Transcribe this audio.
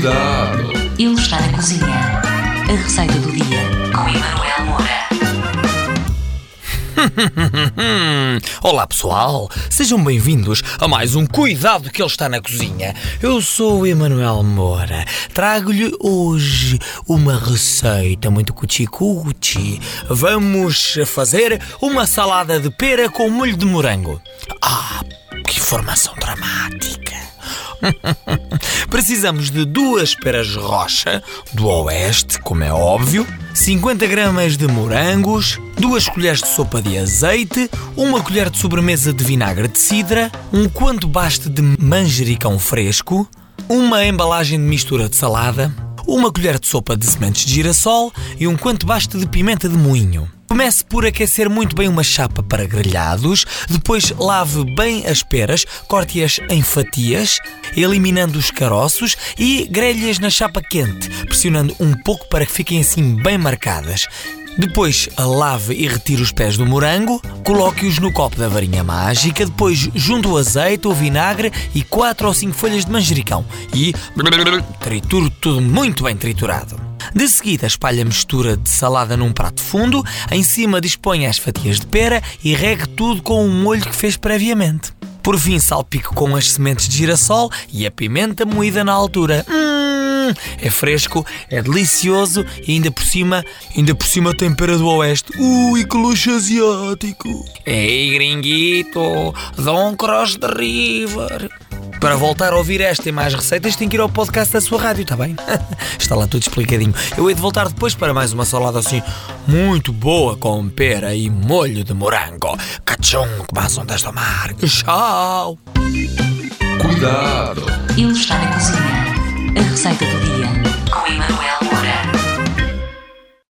Cuidado! Ele está na cozinha. A receita do dia com Emanuel Moura. Olá pessoal, sejam bem-vindos a mais um Cuidado que ele está na cozinha. Eu sou o Emanuel Moura. Trago-lhe hoje uma receita muito cuchi-cuchi. Vamos fazer uma salada de pera com molho de morango. Ah, que informação dramática! Precisamos de duas peras rocha, do oeste, como é óbvio, 50 gramas de morangos, duas colheres de sopa de azeite, uma colher de sobremesa de vinagre de cidra, um quanto baste de manjericão fresco, uma embalagem de mistura de salada, uma colher de sopa de sementes de girassol e um quanto baste de pimenta de moinho. Comece por aquecer muito bem uma chapa para grelhados, depois lave bem as peras, corte-as em fatias, eliminando os caroços e grelhe-as na chapa quente, pressionando um pouco para que fiquem assim bem marcadas. Depois lave e retire os pés do morango, coloque-os no copo da varinha mágica, depois junte o azeite, o vinagre e 4 ou 5 folhas de manjericão e triture tudo muito bem triturado. De seguida, espalhe a mistura de salada num prato fundo, em cima disponha as fatias de pera e regue tudo com o molho que fez previamente. Por fim, salpique com as sementes de girassol e a pimenta moída na altura. Hum, é fresco, é delicioso e ainda por cima, ainda por cima tem pera do oeste. Ui, que luxo asiático! Ei, gringuito, Dom Cross the River. Para voltar a ouvir esta e mais receitas, tem que ir ao podcast da sua rádio, está bem? Está lá tudo explicadinho. Eu hei de voltar depois para mais uma salada assim muito boa com pera e molho de morango. Cachum, que mais um desta marca. Tchau! Cuidado! Ele está na cozinha. A receita do dia